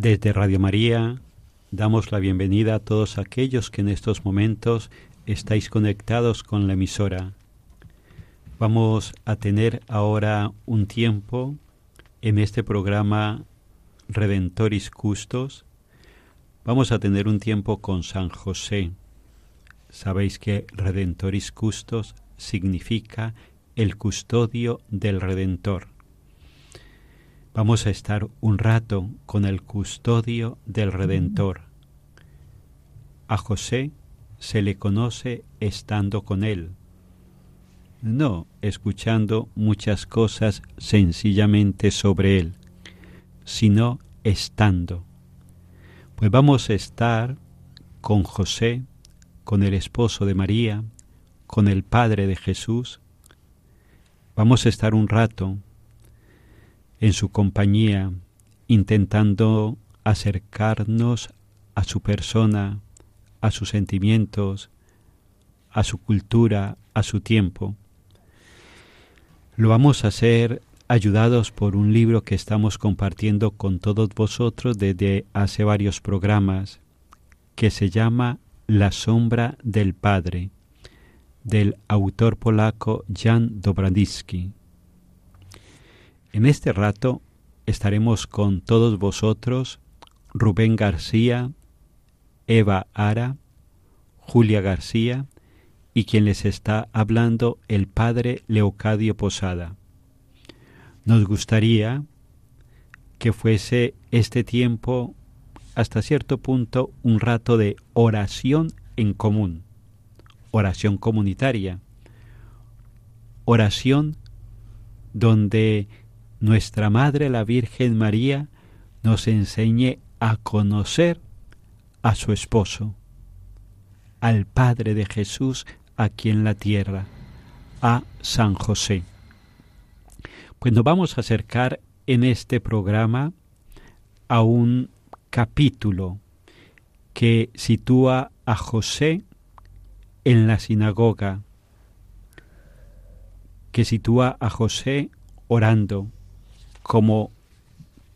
Desde Radio María damos la bienvenida a todos aquellos que en estos momentos estáis conectados con la emisora. Vamos a tener ahora un tiempo en este programa Redentoris Custos. Vamos a tener un tiempo con San José. Sabéis que Redentoris Custos significa el custodio del Redentor. Vamos a estar un rato con el custodio del Redentor. A José se le conoce estando con él, no escuchando muchas cosas sencillamente sobre él, sino estando. Pues vamos a estar con José, con el esposo de María, con el Padre de Jesús. Vamos a estar un rato en su compañía, intentando acercarnos a su persona, a sus sentimientos, a su cultura, a su tiempo. Lo vamos a hacer ayudados por un libro que estamos compartiendo con todos vosotros desde hace varios programas, que se llama La sombra del Padre, del autor polaco Jan Dobradiski. En este rato estaremos con todos vosotros Rubén García, Eva Ara, Julia García y quien les está hablando el padre Leocadio Posada. Nos gustaría que fuese este tiempo hasta cierto punto un rato de oración en común, oración comunitaria, oración donde nuestra Madre la Virgen María nos enseñe a conocer a su esposo, al Padre de Jesús aquí en la tierra, a San José. Pues nos vamos a acercar en este programa a un capítulo que sitúa a José en la sinagoga, que sitúa a José orando como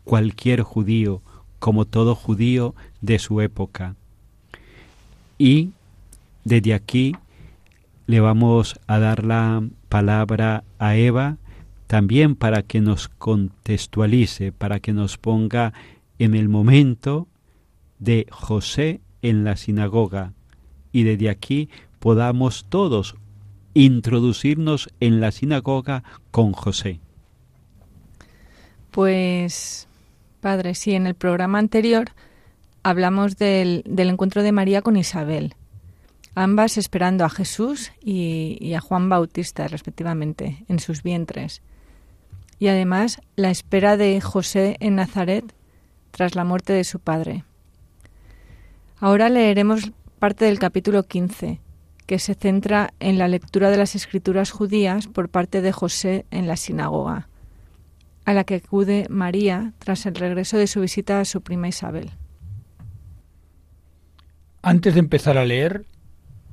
cualquier judío, como todo judío de su época. Y desde aquí le vamos a dar la palabra a Eva también para que nos contextualice, para que nos ponga en el momento de José en la sinagoga y desde aquí podamos todos introducirnos en la sinagoga con José. Pues, padre, sí, en el programa anterior hablamos del, del encuentro de María con Isabel, ambas esperando a Jesús y, y, a Juan Bautista, respectivamente, en sus vientres. Y además la espera de José en Nazaret tras la muerte de su padre. Ahora leeremos parte del capítulo 15, que se centra en la lectura de las escrituras judías por parte de José en la sinagoga, a la que acude María tras el regreso de su visita a su prima Isabel. Antes de empezar a leer,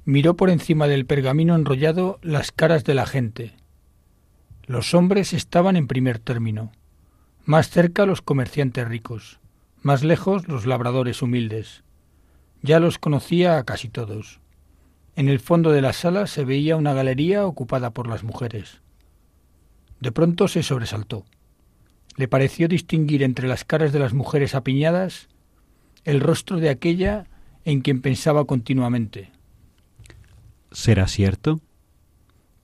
miró por encima del pergamino enrollado las caras de la gente. Los hombres estaban en primer término, más cerca los comerciantes ricos, más lejos los labradores humildes. Ya los conocía a casi todos. En el fondo de la sala se veía una galería ocupada por las mujeres. De pronto se sobresaltó. Le pareció distinguir entre las caras de las mujeres apiñadas el rostro de aquella en quien pensaba continuamente. ¿Será cierto?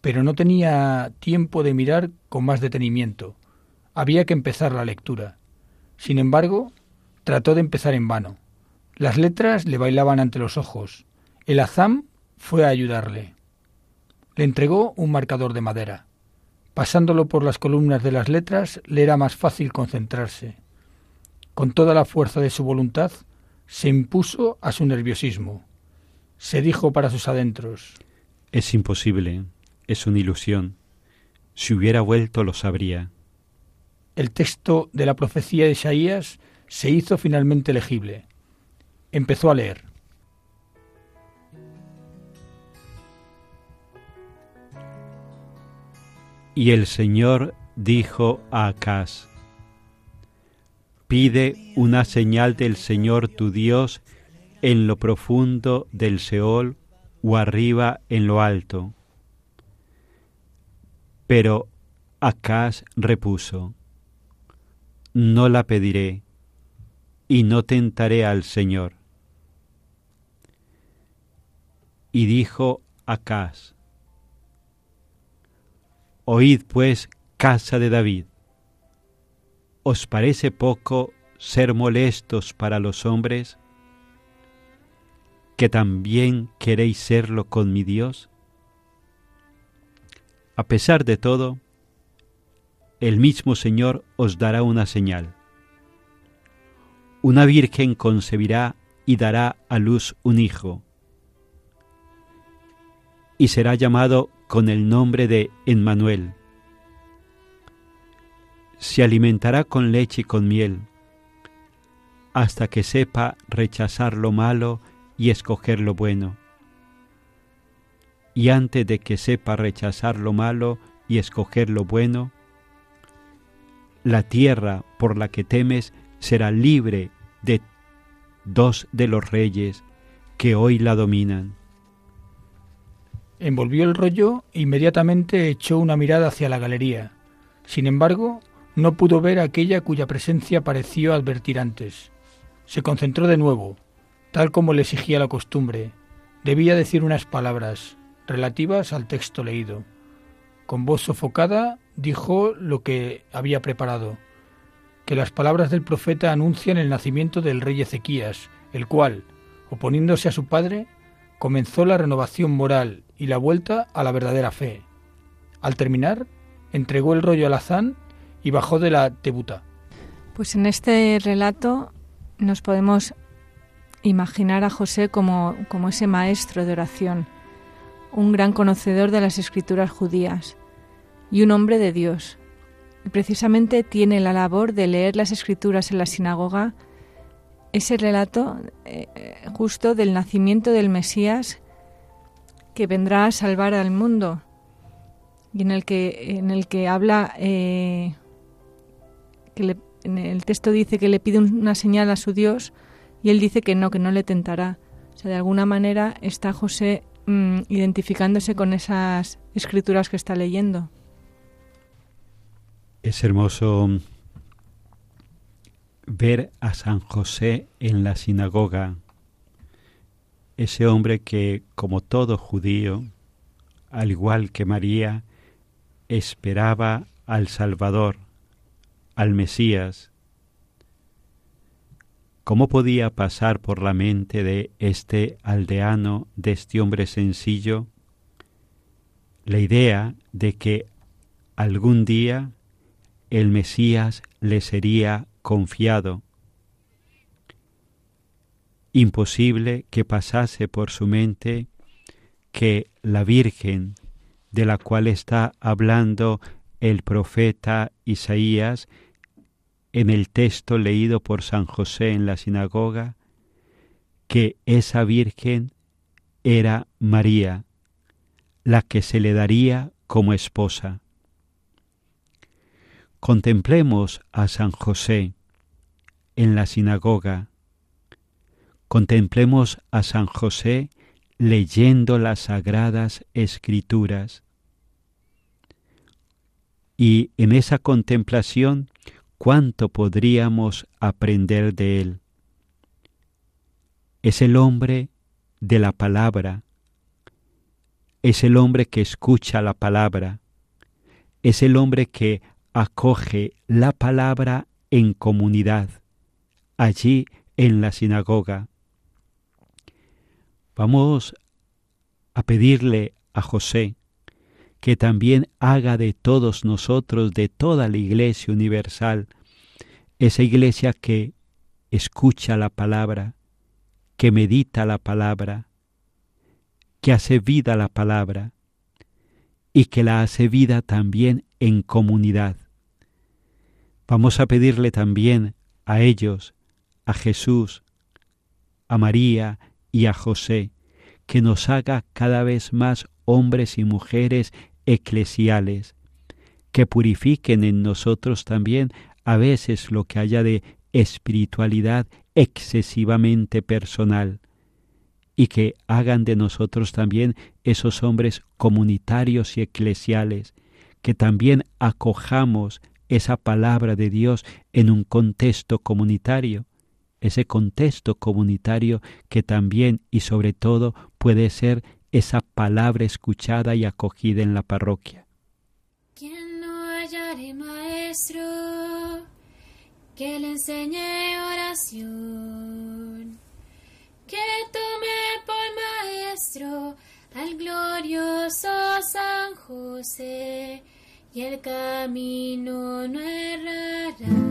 Pero no tenía tiempo de mirar con más detenimiento. Había que empezar la lectura. Sin embargo, trató de empezar en vano. Las letras le bailaban ante los ojos. El azam fue a ayudarle. Le entregó un marcador de madera. Pasándolo por las columnas de las letras le era más fácil concentrarse. Con toda la fuerza de su voluntad, se impuso a su nerviosismo. Se dijo para sus adentros. Es imposible, es una ilusión. Si hubiera vuelto lo sabría. El texto de la profecía de Isaías se hizo finalmente legible. Empezó a leer. Y el Señor dijo a Acaz, Pide una señal del Señor tu Dios en lo profundo del Seol o arriba en lo alto. Pero Acaz repuso, No la pediré, y no tentaré al Señor. Y dijo Acaz, Oíd pues, casa de David, ¿Os parece poco ser molestos para los hombres? ¿Que también queréis serlo con mi Dios? A pesar de todo, el mismo Señor os dará una señal. Una virgen concebirá y dará a luz un hijo, y será llamado con el nombre de Emmanuel se alimentará con leche y con miel, hasta que sepa rechazar lo malo y escoger lo bueno. Y antes de que sepa rechazar lo malo y escoger lo bueno, la tierra por la que temes será libre de dos de los reyes que hoy la dominan. Envolvió el rollo e inmediatamente echó una mirada hacia la galería. Sin embargo, no pudo ver aquella cuya presencia pareció advertir antes. Se concentró de nuevo, tal como le exigía la costumbre. Debía decir unas palabras relativas al texto leído. Con voz sofocada dijo lo que había preparado, que las palabras del profeta anuncian el nacimiento del rey Ezequías, el cual, oponiéndose a su padre, comenzó la renovación moral y la vuelta a la verdadera fe. Al terminar, entregó el rollo al Azán y bajó de la tebuta. Pues en este relato nos podemos imaginar a José como, como ese maestro de oración, un gran conocedor de las escrituras judías y un hombre de Dios. Y precisamente tiene la labor de leer las escrituras en la sinagoga, ese relato eh, justo del nacimiento del Mesías que vendrá a salvar al mundo y en el que, en el que habla eh, que en el texto dice que le pide una señal a su Dios y él dice que no, que no le tentará. O sea, de alguna manera está José mm, identificándose con esas escrituras que está leyendo. Es hermoso ver a San José en la sinagoga, ese hombre que, como todo judío, al igual que María, esperaba al Salvador, al Mesías, ¿cómo podía pasar por la mente de este aldeano, de este hombre sencillo, la idea de que algún día el Mesías le sería confiado imposible que pasase por su mente que la Virgen de la cual está hablando el profeta Isaías en el texto leído por San José en la sinagoga, que esa Virgen era María, la que se le daría como esposa. Contemplemos a San José en la sinagoga. Contemplemos a San José leyendo las sagradas escrituras. Y en esa contemplación, ¿cuánto podríamos aprender de él? Es el hombre de la palabra, es el hombre que escucha la palabra, es el hombre que acoge la palabra en comunidad, allí en la sinagoga. Vamos a pedirle a José que también haga de todos nosotros, de toda la Iglesia universal, esa Iglesia que escucha la palabra, que medita la palabra, que hace vida la palabra y que la hace vida también en comunidad. Vamos a pedirle también a ellos, a Jesús, a María y a José, que nos haga cada vez más hombres y mujeres eclesiales, que purifiquen en nosotros también a veces lo que haya de espiritualidad excesivamente personal, y que hagan de nosotros también esos hombres comunitarios y eclesiales, que también acojamos esa palabra de Dios en un contexto comunitario, ese contexto comunitario que también y sobre todo puede ser esa palabra escuchada y acogida en la parroquia. Quien no hallare maestro que le enseñe oración, que tome por maestro al glorioso San José y el camino no errará.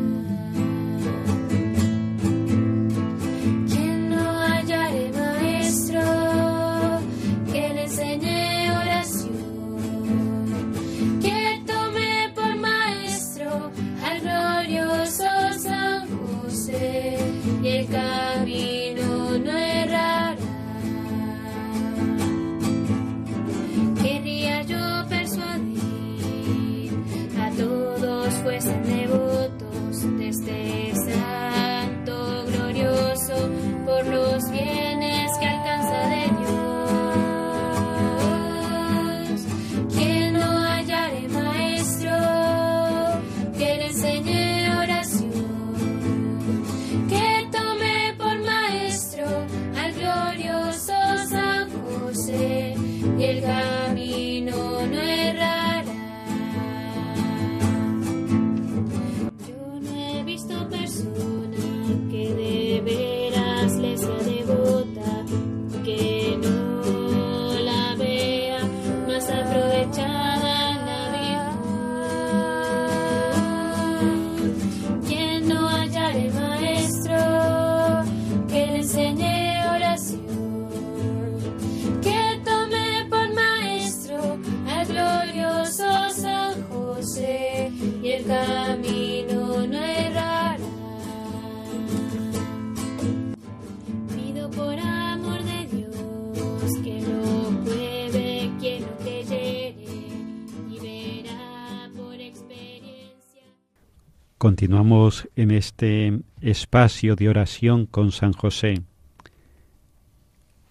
Continuamos en este espacio de oración con San José,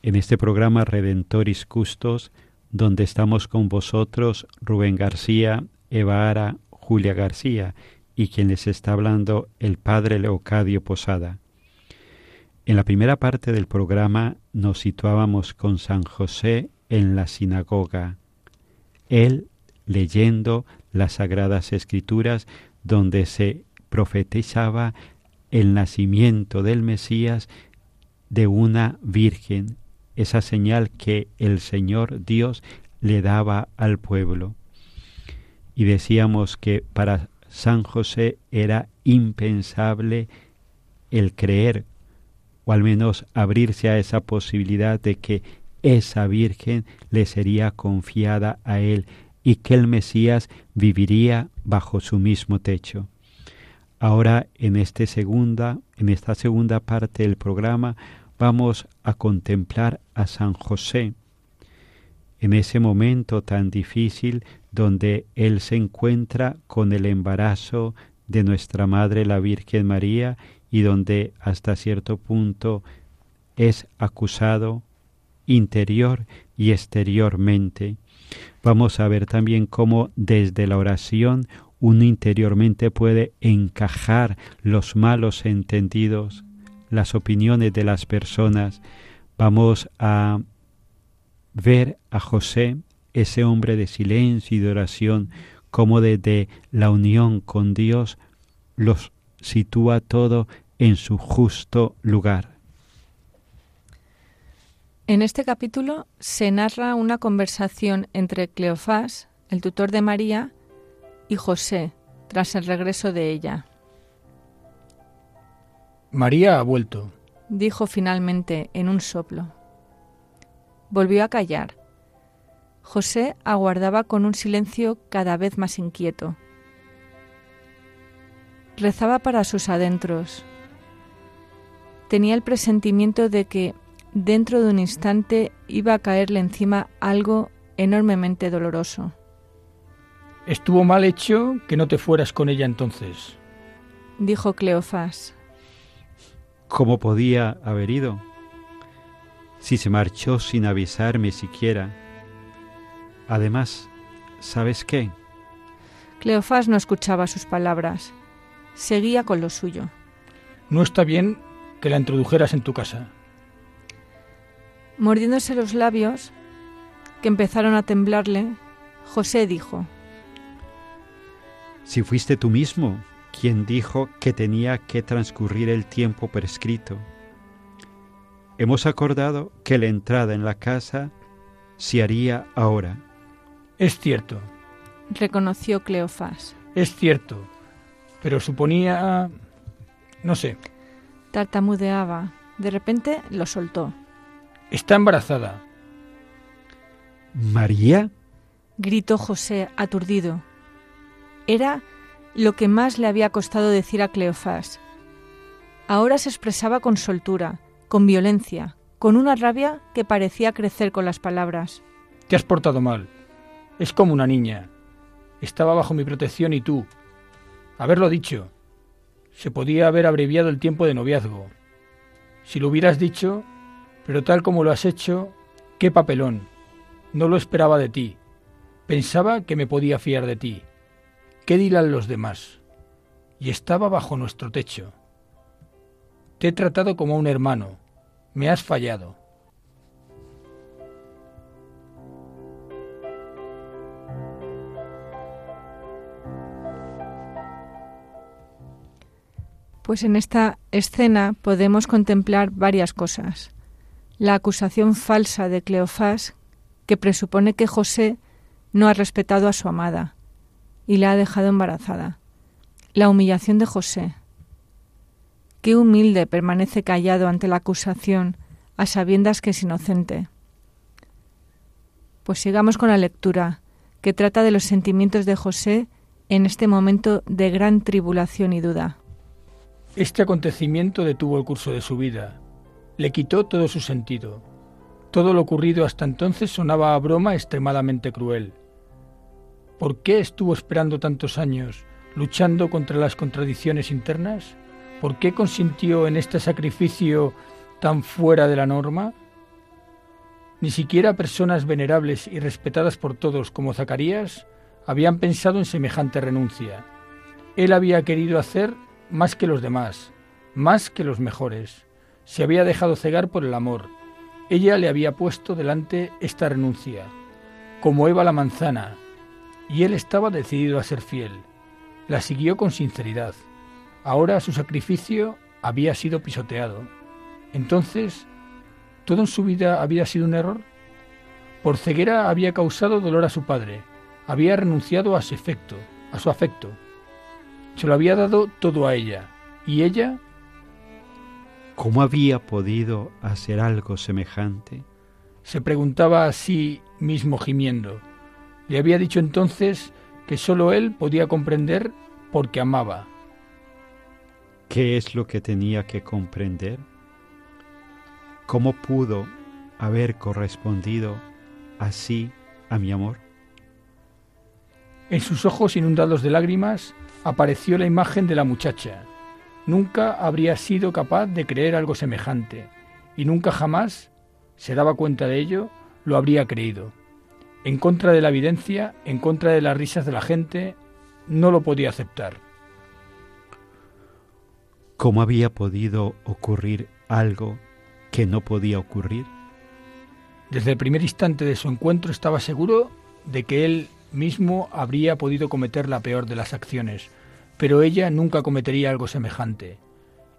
en este programa Redentoris Custos, donde estamos con vosotros Rubén García, Eva Ara, Julia García y quien les está hablando el Padre Leocadio Posada. En la primera parte del programa nos situábamos con San José en la sinagoga, él leyendo las sagradas escrituras donde se profetizaba el nacimiento del Mesías de una virgen, esa señal que el Señor Dios le daba al pueblo. Y decíamos que para San José era impensable el creer, o al menos abrirse a esa posibilidad de que esa Virgen le sería confiada a él y que el Mesías viviría bajo su mismo techo. Ahora en este segunda, en esta segunda parte del programa vamos a contemplar a San José en ese momento tan difícil donde él se encuentra con el embarazo de nuestra Madre la Virgen María y donde hasta cierto punto es acusado interior y exteriormente. Vamos a ver también cómo desde la oración uno interiormente puede encajar los malos entendidos, las opiniones de las personas. Vamos a ver a José, ese hombre de silencio y de oración, como desde la unión con Dios los sitúa todo en su justo lugar. En este capítulo se narra una conversación entre Cleofás, el tutor de María, y José, tras el regreso de ella. María ha vuelto, dijo finalmente en un soplo. Volvió a callar. José aguardaba con un silencio cada vez más inquieto. Rezaba para sus adentros. Tenía el presentimiento de que dentro de un instante iba a caerle encima algo enormemente doloroso. Estuvo mal hecho que no te fueras con ella entonces, dijo Cleofás. ¿Cómo podía haber ido? Si se marchó sin avisarme siquiera. Además, ¿sabes qué? Cleofás no escuchaba sus palabras. Seguía con lo suyo. No está bien que la introdujeras en tu casa. Mordiéndose los labios, que empezaron a temblarle, José dijo, Si fuiste tú mismo quien dijo que tenía que transcurrir el tiempo prescrito, hemos acordado que la entrada en la casa se haría ahora. Es cierto, reconoció Cleofás. Es cierto, pero suponía... no sé. Tartamudeaba. De repente lo soltó. Está embarazada. ¿María? gritó José, aturdido. Era lo que más le había costado decir a Cleofás. Ahora se expresaba con soltura, con violencia, con una rabia que parecía crecer con las palabras. Te has portado mal. Es como una niña. Estaba bajo mi protección y tú. Haberlo dicho. Se podía haber abreviado el tiempo de noviazgo. Si lo hubieras dicho, pero tal como lo has hecho, qué papelón. No lo esperaba de ti. Pensaba que me podía fiar de ti. ¿Qué dirán los demás? Y estaba bajo nuestro techo. Te he tratado como a un hermano. Me has fallado. Pues en esta escena podemos contemplar varias cosas la acusación falsa de Cleofás, que presupone que José no ha respetado a su amada y la ha dejado embarazada. La humillación de José. Qué humilde permanece callado ante la acusación, a sabiendas que es inocente. Pues sigamos con la lectura, que trata de los sentimientos de José en este momento de gran tribulación y duda. Este acontecimiento detuvo el curso de su vida, le quitó todo su sentido. Todo lo ocurrido hasta entonces sonaba a broma extremadamente cruel. ¿Por qué estuvo esperando tantos años, luchando contra las contradicciones internas? ¿Por qué consintió en este sacrificio tan fuera de la norma? Ni siquiera personas venerables y respetadas por todos como Zacarías habían pensado en semejante renuncia. Él había querido hacer más que los demás, más que los mejores se había dejado cegar por el amor. Ella le había puesto delante esta renuncia, como Eva la manzana, y él estaba decidido a ser fiel. La siguió con sinceridad. Ahora su sacrificio había sido pisoteado. Entonces, ¿todo en su vida había sido un error? Por ceguera había causado dolor a su padre, había renunciado a su afecto, a su afecto. Se lo había dado todo a ella, y ella ¿Cómo había podido hacer algo semejante? Se preguntaba a sí mismo gimiendo. Le había dicho entonces que sólo él podía comprender porque amaba. ¿Qué es lo que tenía que comprender? ¿Cómo pudo haber correspondido así a mi amor? En sus ojos inundados de lágrimas apareció la imagen de la muchacha. Nunca habría sido capaz de creer algo semejante, y nunca jamás se daba cuenta de ello, lo habría creído. En contra de la evidencia, en contra de las risas de la gente, no lo podía aceptar. ¿Cómo había podido ocurrir algo que no podía ocurrir? Desde el primer instante de su encuentro estaba seguro de que él mismo habría podido cometer la peor de las acciones, pero ella nunca cometería algo semejante.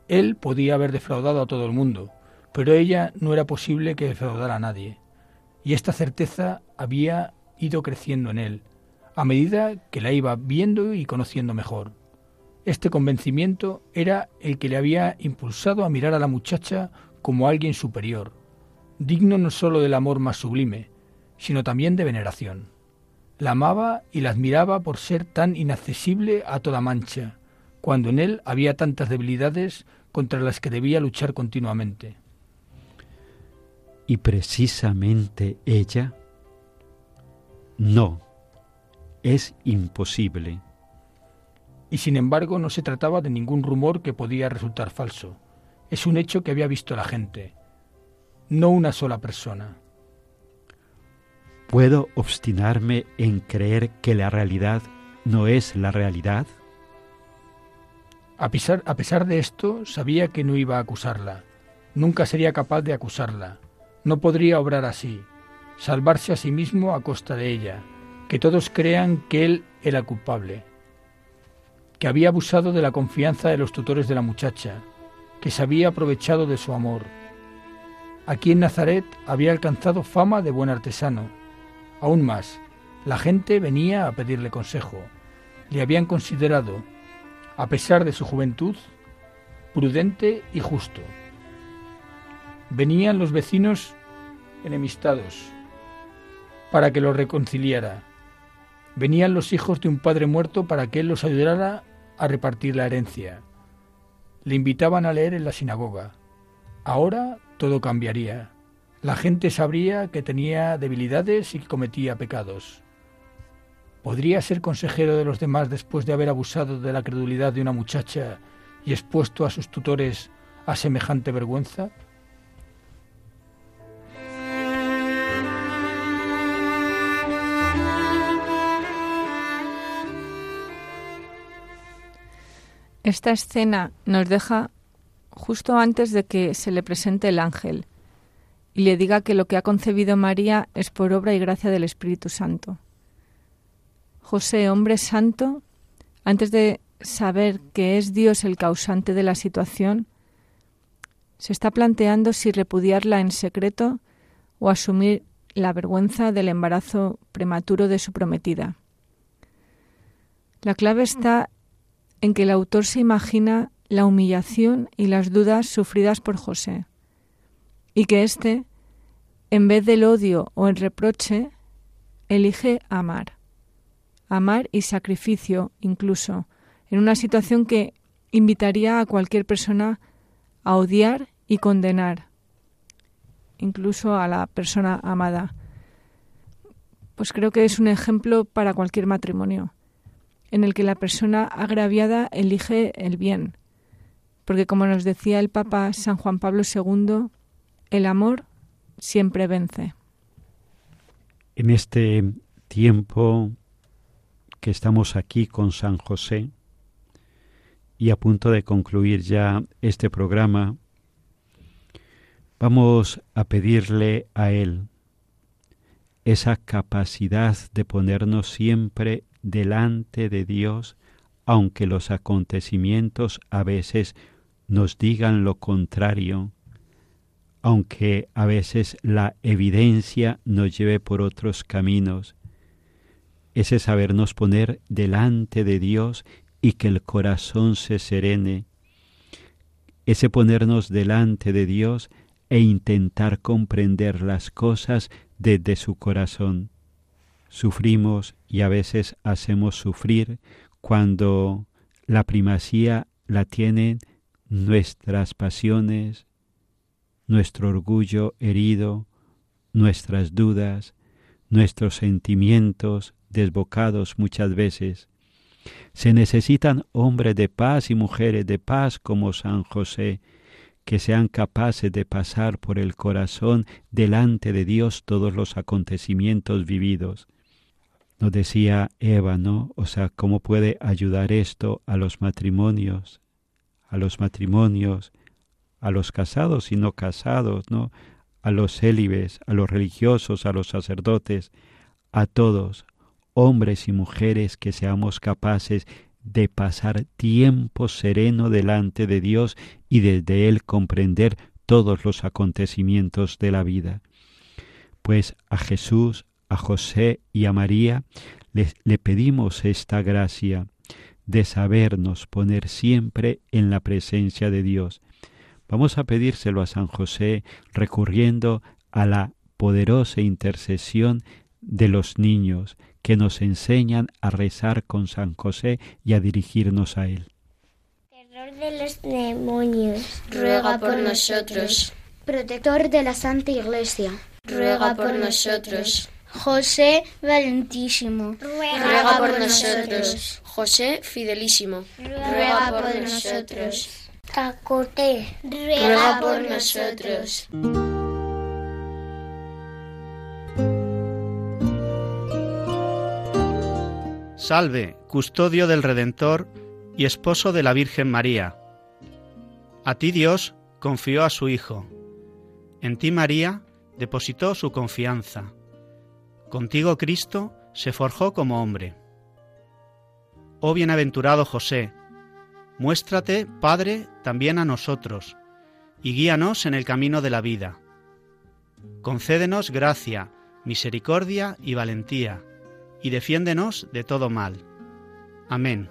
Él podía haber defraudado a todo el mundo, pero ella no era posible que defraudara a nadie. Y esta certeza había ido creciendo en él, a medida que la iba viendo y conociendo mejor. Este convencimiento era el que le había impulsado a mirar a la muchacha como alguien superior, digno no sólo del amor más sublime, sino también de veneración. La amaba y la admiraba por ser tan inaccesible a toda mancha, cuando en él había tantas debilidades contra las que debía luchar continuamente. ¿Y precisamente ella? No, es imposible. Y sin embargo no se trataba de ningún rumor que podía resultar falso. Es un hecho que había visto la gente, no una sola persona. ¿Puedo obstinarme en creer que la realidad no es la realidad? A pesar, de esto, sabía que no iba a acusarla. Nunca sería capaz de acusarla. No podría obrar así, salvarse a sí mismo a costa de ella, que todos crean que él era culpable, que había abusado de la confianza de los tutores de la muchacha, que se había aprovechado de su amor. Aquí en Nazaret había alcanzado fama de buen artesano. Aún más, la gente venía a pedirle consejo. Le habían considerado, a pesar de su juventud, prudente y justo. Venían los vecinos enemistados para que los reconciliara. Venían los hijos de un padre muerto para que él los ayudara a repartir la herencia. Le invitaban a leer en la sinagoga. Ahora todo cambiaría. La gente sabría que tenía debilidades y que cometía pecados. ¿Podría ser consejero de los demás después de haber abusado de la credulidad de una muchacha y expuesto a sus tutores a semejante vergüenza? Esta escena nos deja justo antes de que se le presente el ángel y le diga que lo que ha concebido María es por obra y gracia del Espíritu Santo. José, hombre santo, antes de saber que es Dios el causante de la situación, se está planteando si repudiarla en secreto o asumir la vergüenza del embarazo prematuro de su prometida. La clave está en que el autor se imagina la humillación y las dudas sufridas por José, y que éste, en vez del odio o el reproche, elige amar, amar y sacrificio incluso, en una situación que invitaría a cualquier persona a odiar y condenar, incluso a la persona amada. Pues creo que es un ejemplo para cualquier matrimonio en el que la persona agraviada elige el bien. Porque como nos decía el Papa San Juan Pablo II, el amor siempre vence. En este tiempo que estamos aquí con San José y a punto de concluir ya este programa, vamos a pedirle a Él esa capacidad de ponernos siempre delante de Dios, aunque los acontecimientos a veces nos digan lo contrario, aunque a veces la evidencia nos lleve por otros caminos. Ese sabernos poner delante de Dios y que el corazón se serene, ese ponernos delante de Dios e intentar comprender las cosas desde su corazón. Sufrimos y a veces hacemos sufrir cuando la primacía la tienen nuestras pasiones, nuestro orgullo herido, nuestras dudas, nuestros sentimientos desbocados muchas veces. Se necesitan hombres de paz y mujeres de paz como San José, que sean capaces de pasar por el corazón delante de Dios todos los acontecimientos vividos. Nos decía Eva, ¿no? O sea, ¿cómo puede ayudar esto a los matrimonios? A los matrimonios, a los casados y no casados, ¿no? A los célibes, a los religiosos, a los sacerdotes, a todos, hombres y mujeres, que seamos capaces de pasar tiempo sereno delante de Dios y desde Él comprender todos los acontecimientos de la vida. Pues a Jesús, a José y a María le pedimos esta gracia de sabernos poner siempre en la presencia de Dios. Vamos a pedírselo a San José recurriendo a la poderosa intercesión de los niños que nos enseñan a rezar con San José y a dirigirnos a Él. Terror de los demonios. Ruega por nosotros. Protector de la Santa Iglesia. Ruega por nosotros. José Valentísimo. Ruega por nosotros. José Fidelísimo. Ruega por nosotros. Tacote. Ruega por nosotros. Salve, custodio del Redentor y esposo de la Virgen María. A ti Dios confió a su Hijo. En ti María depositó su confianza. Contigo Cristo se forjó como hombre. Oh bienaventurado José, muéstrate, Padre, también a nosotros, y guíanos en el camino de la vida. Concédenos gracia, misericordia y valentía, y defiéndenos de todo mal. Amén.